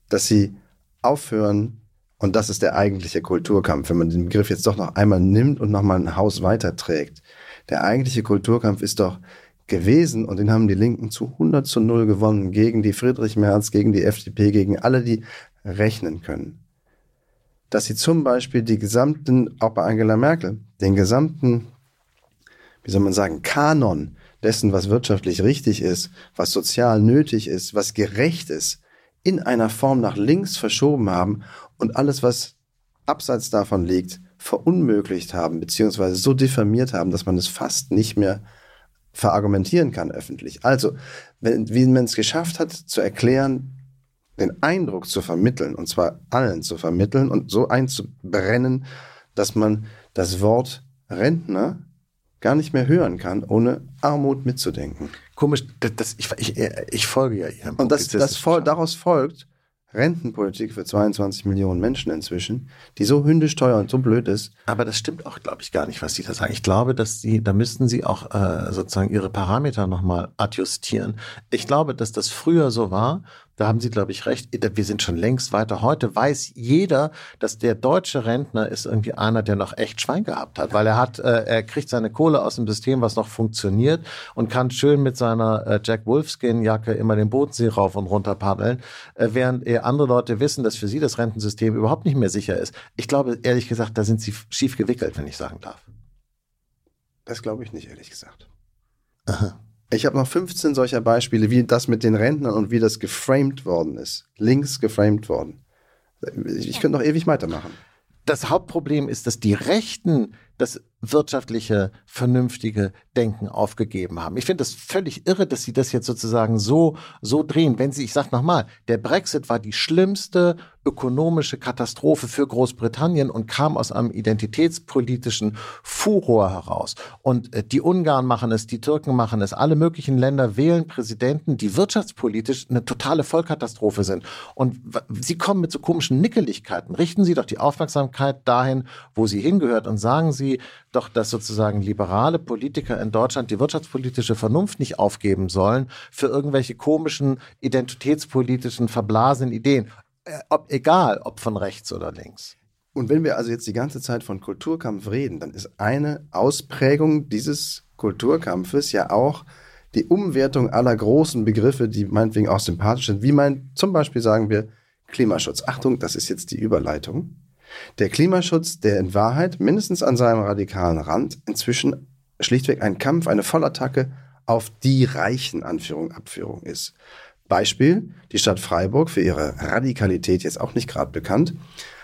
Speaker 2: Dass sie aufhören, und das ist der eigentliche Kulturkampf, wenn man den Begriff jetzt doch noch einmal nimmt und nochmal ein Haus weiterträgt. Der eigentliche Kulturkampf ist doch gewesen und den haben die Linken zu 100 zu 0 gewonnen gegen die Friedrich Merz, gegen die FDP, gegen alle, die rechnen können. Dass sie zum Beispiel die gesamten, auch bei Angela Merkel, den gesamten, wie soll man sagen, Kanon dessen, was wirtschaftlich richtig ist, was sozial nötig ist, was gerecht ist, in einer Form nach links verschoben haben und alles, was abseits davon liegt, verunmöglicht haben, beziehungsweise so diffamiert haben, dass man es fast nicht mehr verargumentieren kann öffentlich. Also, wenn, wie man es geschafft hat, zu erklären, den Eindruck zu vermitteln, und zwar allen zu vermitteln und so einzubrennen, dass man das Wort Rentner gar nicht mehr hören kann, ohne Armut mitzudenken.
Speaker 3: Komisch, das, das ich, ich, ich, folge ja
Speaker 2: Ihrem Und das, das daraus folgt, Rentenpolitik für 22 Millionen Menschen inzwischen, die so hündisch teuer und so blöd ist.
Speaker 3: Aber das stimmt auch, glaube ich, gar nicht, was Sie da sagen. Ich glaube, dass Sie, da müssten Sie auch äh, sozusagen Ihre Parameter nochmal adjustieren. Ich glaube, dass das früher so war, Da haben Sie, glaube ich, recht. Wir sind schon längst weiter. Heute weiß jeder, dass der deutsche Rentner ist irgendwie einer, der noch echt Schwein gehabt hat, weil er hat, äh, er kriegt seine Kohle aus dem System, was noch funktioniert und kann schön mit seiner äh, Jack Wolfskin Jacke immer den Bodensee rauf und runter paddeln, äh, während äh, andere Leute wissen, dass für sie das Rentensystem überhaupt nicht mehr sicher ist. Ich glaube, ehrlich gesagt, da sind sie schief gewickelt, wenn ich sagen darf.
Speaker 2: Das glaube ich nicht, ehrlich gesagt. Aha. Ich habe noch 15 solcher Beispiele, wie das mit den Rentnern und wie das geframed worden ist. Links geframed worden. Ich könnte noch ewig weitermachen.
Speaker 3: Das Hauptproblem ist, dass die Rechten das wirtschaftliche, vernünftige Denken aufgegeben haben. Ich finde das völlig irre, dass sie das jetzt sozusagen so, so drehen. Wenn sie, ich sage nochmal, der Brexit war die schlimmste ökonomische Katastrophe für Großbritannien und kam aus einem identitätspolitischen Furor heraus. Und äh, die Ungarn machen es, die Türken machen es, alle möglichen Länder wählen Präsidenten, die wirtschaftspolitisch eine totale Vollkatastrophe sind. Und sie kommen mit so komischen Nickeligkeiten. Richten Sie doch die Aufmerksamkeit dahin, wo sie hingehört und sagen Sie doch, dass sozusagen liberale Politiker in Deutschland die wirtschaftspolitische Vernunft nicht aufgeben sollen für irgendwelche komischen identitätspolitischen verblasenen Ideen. Äh, ob, egal, ob von rechts oder links.
Speaker 2: Und wenn wir also jetzt die ganze Zeit von Kulturkampf reden, dann ist eine Ausprägung dieses Kulturkampfes ja auch die Umwertung aller großen Begriffe, die meinetwegen auch sympathisch sind, wie mein, zum Beispiel sagen wir Klimaschutz. Achtung, das ist jetzt die Überleitung. Der Klimaschutz, der in Wahrheit mindestens an seinem radikalen Rand inzwischen schlichtweg ein Kampf, eine Vollattacke auf die reichen Anführung, Abführung ist. Beispiel, die Stadt Freiburg, für ihre Radikalität jetzt auch nicht gerade bekannt,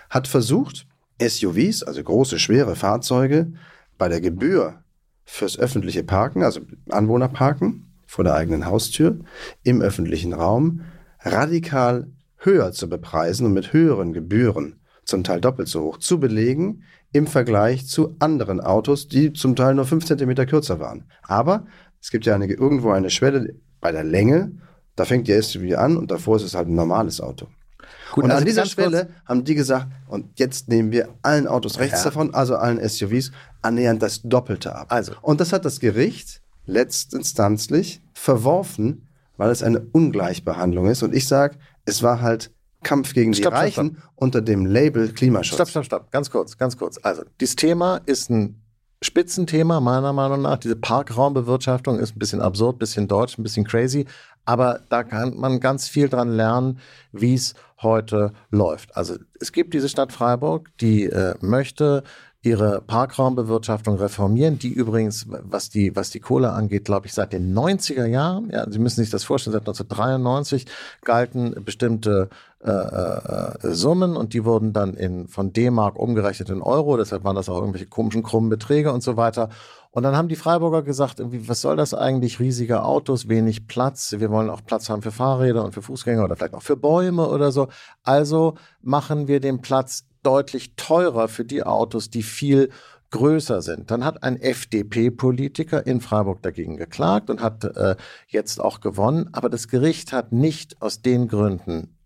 Speaker 2: hat versucht, SUVs, also große, schwere Fahrzeuge, bei der Gebühr fürs öffentliche Parken, also Anwohnerparken vor der eigenen Haustür, im öffentlichen Raum, radikal höher zu bepreisen und mit höheren Gebühren zum Teil doppelt so hoch, zu belegen im Vergleich zu anderen Autos, die zum Teil nur fünf Zentimeter kürzer waren. Aber es gibt ja eine, irgendwo eine Schwelle bei der Länge, da fängt die SUV an und davor ist es halt ein normales Auto. Gut, und also an dieser Schwelle haben die gesagt, und jetzt nehmen wir allen Autos rechts ja. davon, also allen SUVs, annähernd das Doppelte ab. Also. Und das hat das Gericht letztinstanzlich verworfen, weil es eine Ungleichbehandlung ist. Und ich sage, es war halt Kampf gegen stopp, die Reichen stopp, stopp. unter dem Label Klimaschutz.
Speaker 3: Stopp, stopp, stopp. Ganz kurz, ganz kurz. Also, dieses Thema ist ein Spitzenthema, meiner Meinung nach. Diese Parkraumbewirtschaftung ist ein bisschen absurd, ein bisschen deutsch, ein bisschen crazy. Aber da kann man ganz viel dran lernen, wie es heute läuft. Also es gibt diese Stadt Freiburg, die äh, möchte ihre Parkraumbewirtschaftung reformieren, die übrigens, was die, was die Kohle angeht, glaube ich, seit den 90er Jahren, ja, Sie müssen sich das vorstellen, seit 1993 galten bestimmte äh, äh, Summen und die wurden dann in, von D-Mark umgerechnet in Euro, deshalb waren das auch irgendwelche komischen, krummen Beträge und so weiter. Und dann haben die Freiburger gesagt, irgendwie, was soll das eigentlich? Riesige Autos, wenig Platz. Wir wollen auch Platz haben für Fahrräder und für Fußgänger oder vielleicht auch für Bäume oder so. Also machen wir den Platz deutlich teurer für die Autos, die viel größer sind. Dann hat ein FDP-Politiker in Freiburg dagegen geklagt und hat äh, jetzt auch gewonnen. Aber das Gericht hat nicht aus den Gründen,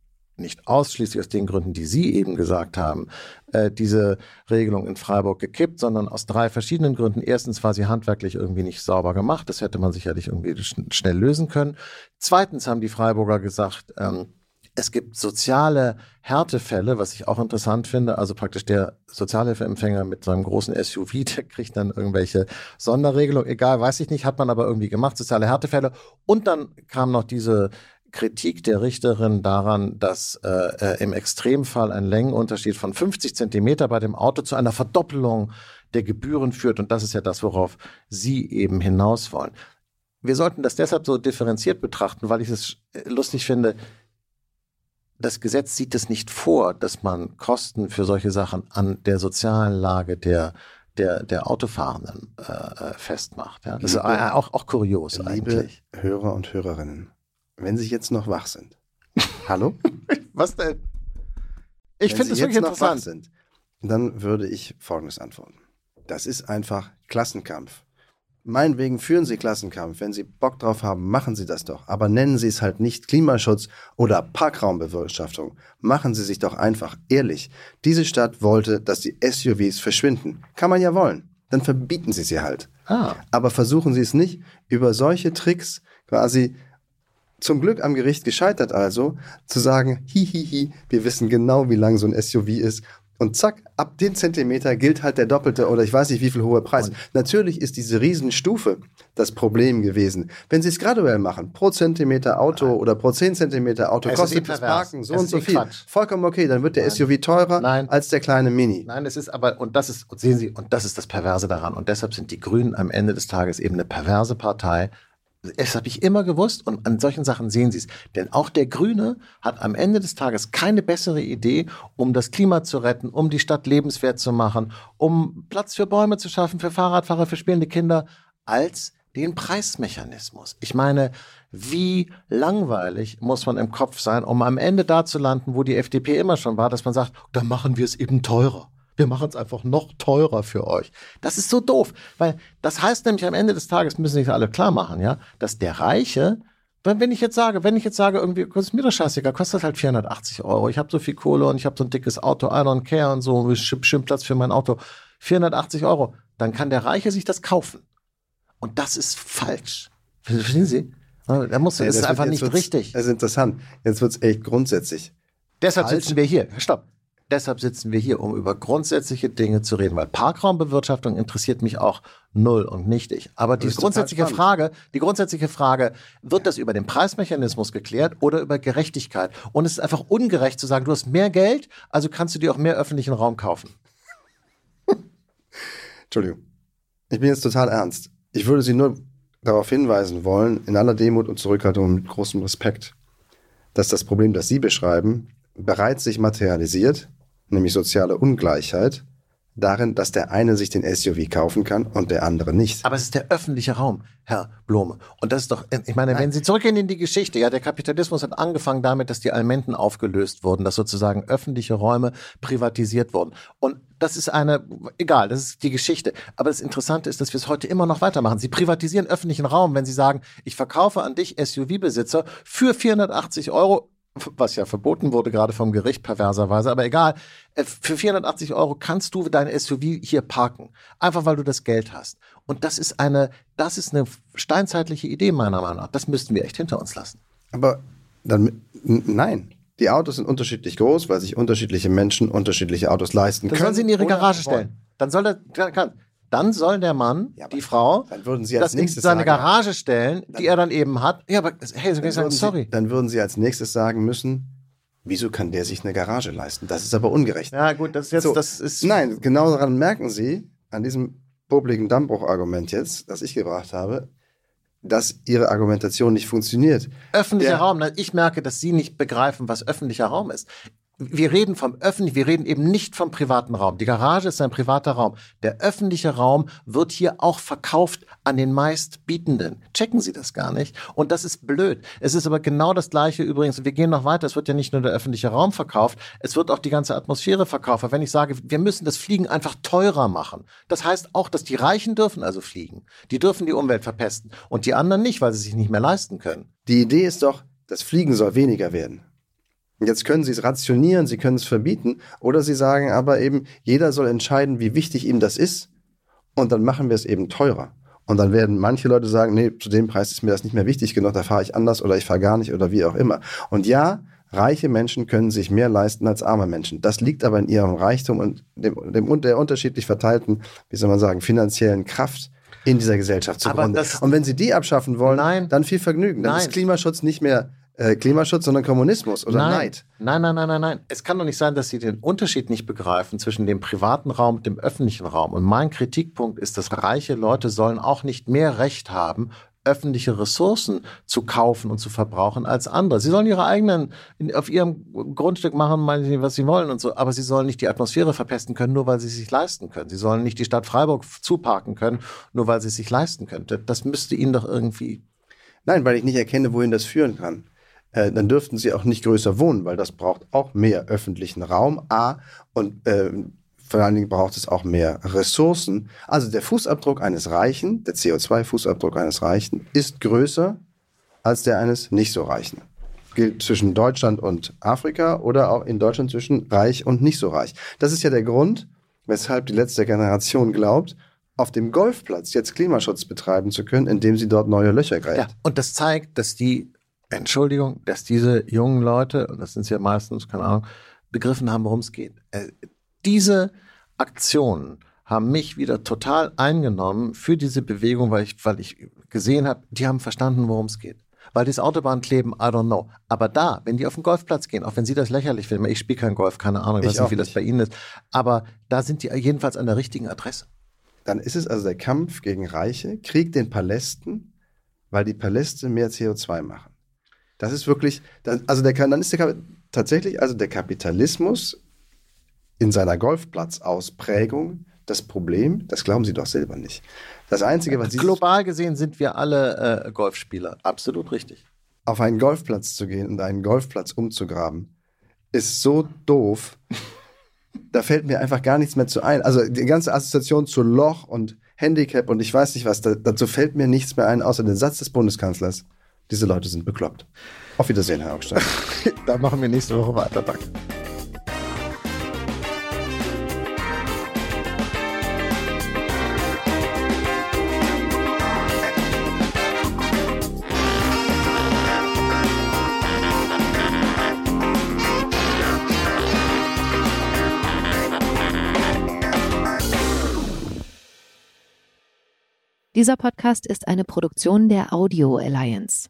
Speaker 3: nicht ausschließlich aus den Gründen, die Sie eben gesagt haben, äh, diese Regelung in Freiburg gekippt, sondern aus drei verschiedenen Gründen. Erstens war sie handwerklich irgendwie nicht sauber gemacht. Das hätte man sicherlich irgendwie schn schnell lösen können. Zweitens haben die Freiburger gesagt, ähm, es gibt soziale Härtefälle, was ich auch interessant finde. Also praktisch der Sozialhilfeempfänger mit seinem großen SUV, der kriegt dann irgendwelche Sonderregelungen. Egal, weiß ich nicht, hat man aber irgendwie gemacht, soziale Härtefälle. Und dann kam noch diese Kritik der Richterin daran, dass äh, äh im Extremfall ein Längenunterschied von 50 Zentimeter bei dem Auto zu einer Verdoppelung der Gebühren führt. Und das ist ja das, worauf Sie eben hinaus wollen. Wir sollten das deshalb so differenziert betrachten, weil ich es lustig finde das Gesetz sieht es nicht vor, dass man Kosten für solche Sachen an der sozialen Lage der der, der Autofahrenden äh, äh festmacht. Ja? Das liebe, ist auch, auch kurios
Speaker 2: liebe
Speaker 3: eigentlich.
Speaker 2: Hörer und Hörerinnen, wenn Sie jetzt noch wach sind. Hallo?
Speaker 3: Was denn? Ich finde das wirklich interessant. Noch wach sind,
Speaker 2: dann würde ich Folgendes antworten. Das ist einfach Klassenkampf. Meinetwegen führen Sie Klassenkampf. Wenn Sie Bock drauf haben, machen Sie das doch. Aber nennen Sie es halt nicht Klimaschutz oder Parkraumbewirtschaftung. Machen Sie sich doch einfach ehrlich. Diese Stadt wollte, dass die SUVs verschwinden. Kann man ja wollen. Dann verbieten Sie sie halt. Ah. Aber versuchen Sie es nicht über solche Tricks quasi Zum Glück am Gericht gescheitert also, zu sagen, hihihi, wir wissen genau, wie lang so ein SUV ist. Und zack, ab den Zentimeter gilt halt der doppelte oder ich weiß nicht wie viel hohe Preis. Und Natürlich ist diese Riesenstufe das Problem gewesen. Wenn Sie es graduell machen, pro Zentimeter Auto
Speaker 3: Nein.
Speaker 2: oder pro 10 Zentimeter Auto
Speaker 3: Es
Speaker 2: kostet das. Parken so
Speaker 3: Es
Speaker 2: und so
Speaker 3: eh
Speaker 2: viel.
Speaker 3: Quatsch.
Speaker 2: Vollkommen okay, dann wird der
Speaker 3: Nein.
Speaker 2: SUV teurer
Speaker 3: Nein.
Speaker 2: als der kleine Mini.
Speaker 3: Nein, es ist aber, und das ist, und sehen Sie, und das ist das Perverse daran. Und deshalb sind die Grünen am Ende des Tages eben eine perverse Partei. Das habe ich immer gewusst und an solchen Sachen sehen Sie es. Denn auch der Grüne hat am Ende des Tages keine bessere Idee, um das Klima zu retten, um die Stadt lebenswert zu machen, um Platz für Bäume zu schaffen, für Fahrradfahrer, für spielende Kinder, als den Preismechanismus. Ich meine, wie langweilig muss man im Kopf sein, um am Ende da zu landen, wo die FDP immer schon war, dass man sagt, dann machen wir es eben teurer. Wir machen es einfach noch teurer für euch. Das ist so doof, weil das heißt nämlich am Ende des Tages müssen sich alle klar machen, ja, dass der Reiche, wenn, ich jetzt sage, wenn ich jetzt sage, irgendwie, ist mir das scheißegal, kostet halt 480 Euro. Ich habe so viel Kohle und ich habe so ein dickes Auto, I don't care und so, schön Platz für mein Auto. 480 Euro. Dann kann der Reiche sich das kaufen. Und das ist falsch. Verstehen Sie? Da muss,
Speaker 2: Ja,
Speaker 3: es ist
Speaker 2: das
Speaker 3: einfach nicht richtig.
Speaker 2: Das ist interessant. Jetzt wird es echt grundsätzlich.
Speaker 3: Deshalb
Speaker 2: falsch.
Speaker 3: sitzen wir hier. Stopp. Deshalb sitzen wir hier, um über grundsätzliche Dinge zu reden, weil Parkraumbewirtschaftung interessiert mich auch null und nichtig. Aber die grundsätzliche. Frage, die grundsätzliche Frage, wird das über den Preismechanismus geklärt oder über Gerechtigkeit? Und es ist einfach ungerecht zu sagen, du hast mehr Geld, also kannst du dir auch mehr öffentlichen Raum kaufen.
Speaker 2: Entschuldigung. Ich bin jetzt total ernst. Ich würde Sie nur darauf hinweisen wollen, in aller Demut und Zurückhaltung und mit großem Respekt, dass das Problem, das Sie beschreiben, bereits sich materialisiert, nämlich soziale Ungleichheit, darin, dass der eine sich den SUV kaufen kann und der andere nicht.
Speaker 3: Aber es ist der öffentliche Raum, Herr Blome. Und das ist doch, ich meine, wenn Sie zurückgehen in die Geschichte, ja, der Kapitalismus hat angefangen damit, dass die Almenten aufgelöst wurden, dass sozusagen öffentliche Räume privatisiert wurden. Und das ist eine, egal, das ist die Geschichte. Aber das Interessante ist, dass wir es heute immer noch weitermachen. Sie privatisieren öffentlichen Raum, wenn Sie sagen, ich verkaufe an dich SUV-Besitzer für 480 Euro was ja verboten wurde, gerade vom Gericht perverserweise, aber egal, äh, für 480 Euro kannst du dein SUV hier parken, einfach weil du das Geld hast. Und das ist eine, das ist eine steinzeitliche Idee meiner Meinung nach. Das müssten wir echt hinter uns lassen.
Speaker 2: Aber dann, nein. Die Autos sind unterschiedlich groß, weil sich unterschiedliche Menschen unterschiedliche Autos leisten
Speaker 3: Dann
Speaker 2: können.
Speaker 3: sollen sie in ihre Garage stellen. Dann soll der, kann- kann, dann soll der Mann,
Speaker 2: Ja,
Speaker 3: die Frau,
Speaker 2: dann würden sie als
Speaker 3: das in
Speaker 2: nächstes
Speaker 3: seine
Speaker 2: sagen-
Speaker 3: Garage stellen, die er dann eben hat. Ja, aber hey, so kann ich sagen, sorry.
Speaker 2: Sie, dann würden Sie als nächstes sagen müssen, wieso kann der sich eine Garage leisten? Das ist aber ungerecht.
Speaker 3: Ja, gut, das ist jetzt,
Speaker 2: So,
Speaker 3: das ist.
Speaker 2: Nein, genau daran merken Sie, an diesem popligen Dammbruch-Argument jetzt, das ich gebracht habe, dass Ihre Argumentation nicht funktioniert.
Speaker 3: Öffentlicher
Speaker 2: Der-
Speaker 3: Raum. Ich merke, dass Sie nicht begreifen, was öffentlicher Raum ist. Wir reden vom öffentlichen, wir reden eben nicht vom privaten Raum. Die Garage ist ein privater Raum. Der öffentliche Raum wird hier auch verkauft an den meistbietenden. Checken Sie das gar nicht. Und das ist blöd. Es ist aber genau das Gleiche übrigens. Wir gehen noch weiter. Es wird ja nicht nur der öffentliche Raum verkauft, es wird auch die ganze Atmosphäre verkauft. Weil Wenn ich sage, wir müssen das Fliegen einfach teurer machen, das heißt auch, dass die Reichen dürfen also fliegen. Die dürfen die Umwelt verpesten und die anderen nicht, weil sie sich nicht mehr leisten können.
Speaker 2: Die Idee ist doch, das Fliegen soll weniger werden. Jetzt können Sie es rationieren, Sie können es verbieten, oder Sie sagen aber eben, jeder soll entscheiden, wie wichtig ihm das ist, und dann machen wir es eben teurer. Und dann werden manche Leute sagen, nee, zu dem Preis ist mir das nicht mehr wichtig genug, da fahre ich anders oder ich fahre gar nicht oder wie auch immer. Und ja, reiche Menschen können sich mehr leisten als arme Menschen. Das liegt aber in ihrem Reichtum und dem, dem der unterschiedlich verteilten, wie soll man sagen, finanziellen Kraft in dieser Gesellschaft
Speaker 3: Aber
Speaker 2: zugrunde.
Speaker 3: das-
Speaker 2: Und wenn Sie die abschaffen wollen,
Speaker 3: Nein.
Speaker 2: dann viel Vergnügen. Dann
Speaker 3: Nein.
Speaker 2: ist Klimaschutz nicht mehr äh, Klimaschutz, sondern Kommunismus oder
Speaker 3: nein.
Speaker 2: Neid.
Speaker 3: Nein, nein, nein, nein, nein. Es kann doch nicht sein, dass Sie den Unterschied nicht begreifen zwischen dem privaten Raum und dem öffentlichen Raum. Und mein Kritikpunkt ist, dass reiche Leute sollen auch nicht mehr Recht haben, öffentliche Ressourcen zu kaufen und zu verbrauchen als andere. Sie sollen ihre eigenen, auf ihrem Grundstück machen, was sie wollen und so, aber sie sollen nicht die Atmosphäre verpesten können, nur weil sie es sich leisten können. Sie sollen nicht die Stadt Freiburg zuparken können, nur weil sie es sich leisten. Das- Das müsste ihnen doch irgendwie
Speaker 2: Nein, weil ich nicht erkenne, wohin das führen kann. Äh, dann dürften sie auch nicht größer wohnen, weil das braucht auch mehr öffentlichen Raum. A. Und äh, vor allen Dingen braucht es auch mehr Ressourcen. Also der Fußabdruck eines Reichen, der CO2-Fußabdruck eines Reichen, ist größer als der eines nicht so Reichen. Gilt zwischen Deutschland und Afrika oder auch in Deutschland zwischen reich und nicht so reich. Das ist ja der Grund, weshalb die letzte Generation glaubt, auf dem Golfplatz jetzt Klimaschutz betreiben zu können, indem sie dort neue Löcher gräbt.
Speaker 3: Ja, und das zeigt, dass die Entschuldigung, dass diese jungen Leute, und das sind ja meistens, keine Ahnung, begriffen haben, worum es geht. Äh, diese Aktionen haben mich wieder total eingenommen für diese Bewegung, weil ich, weil ich gesehen habe, die haben verstanden, worum es geht. Weil das Autobahnkleben, I don't know. Aber da, wenn die auf den Golfplatz gehen, auch wenn Sie das lächerlich finden, ich spiele kein Golf, keine Ahnung, ich weiß nicht, wie das bei Ihnen ist, aber da sind die jedenfalls an der richtigen Adresse.
Speaker 2: Dann ist es also der Kampf gegen Reiche, Krieg den Palästen, weil die Paläste mehr CO2 machen. Das ist wirklich, also der, dann ist der, tatsächlich also der Kapitalismus in seiner Golfplatzausprägung das Problem, das glauben Sie doch selber nicht. Das Einzige, was Sie.
Speaker 3: Global gesehen sind wir alle äh, Golfspieler. Absolut richtig.
Speaker 2: Auf einen Golfplatz zu gehen und einen Golfplatz umzugraben, ist so doof. da fällt mir einfach gar nichts mehr zu ein. Also die ganze Assoziation zu Loch und Handicap und ich weiß nicht was, da, dazu fällt mir nichts mehr ein, außer den Satz des Bundeskanzlers. Diese Leute sind bekloppt. Auf Wiedersehen, Herr Augstein.
Speaker 3: da machen wir nächste Woche weiter. Danke.
Speaker 4: Dieser Podcast ist eine Produktion der Audio Alliance.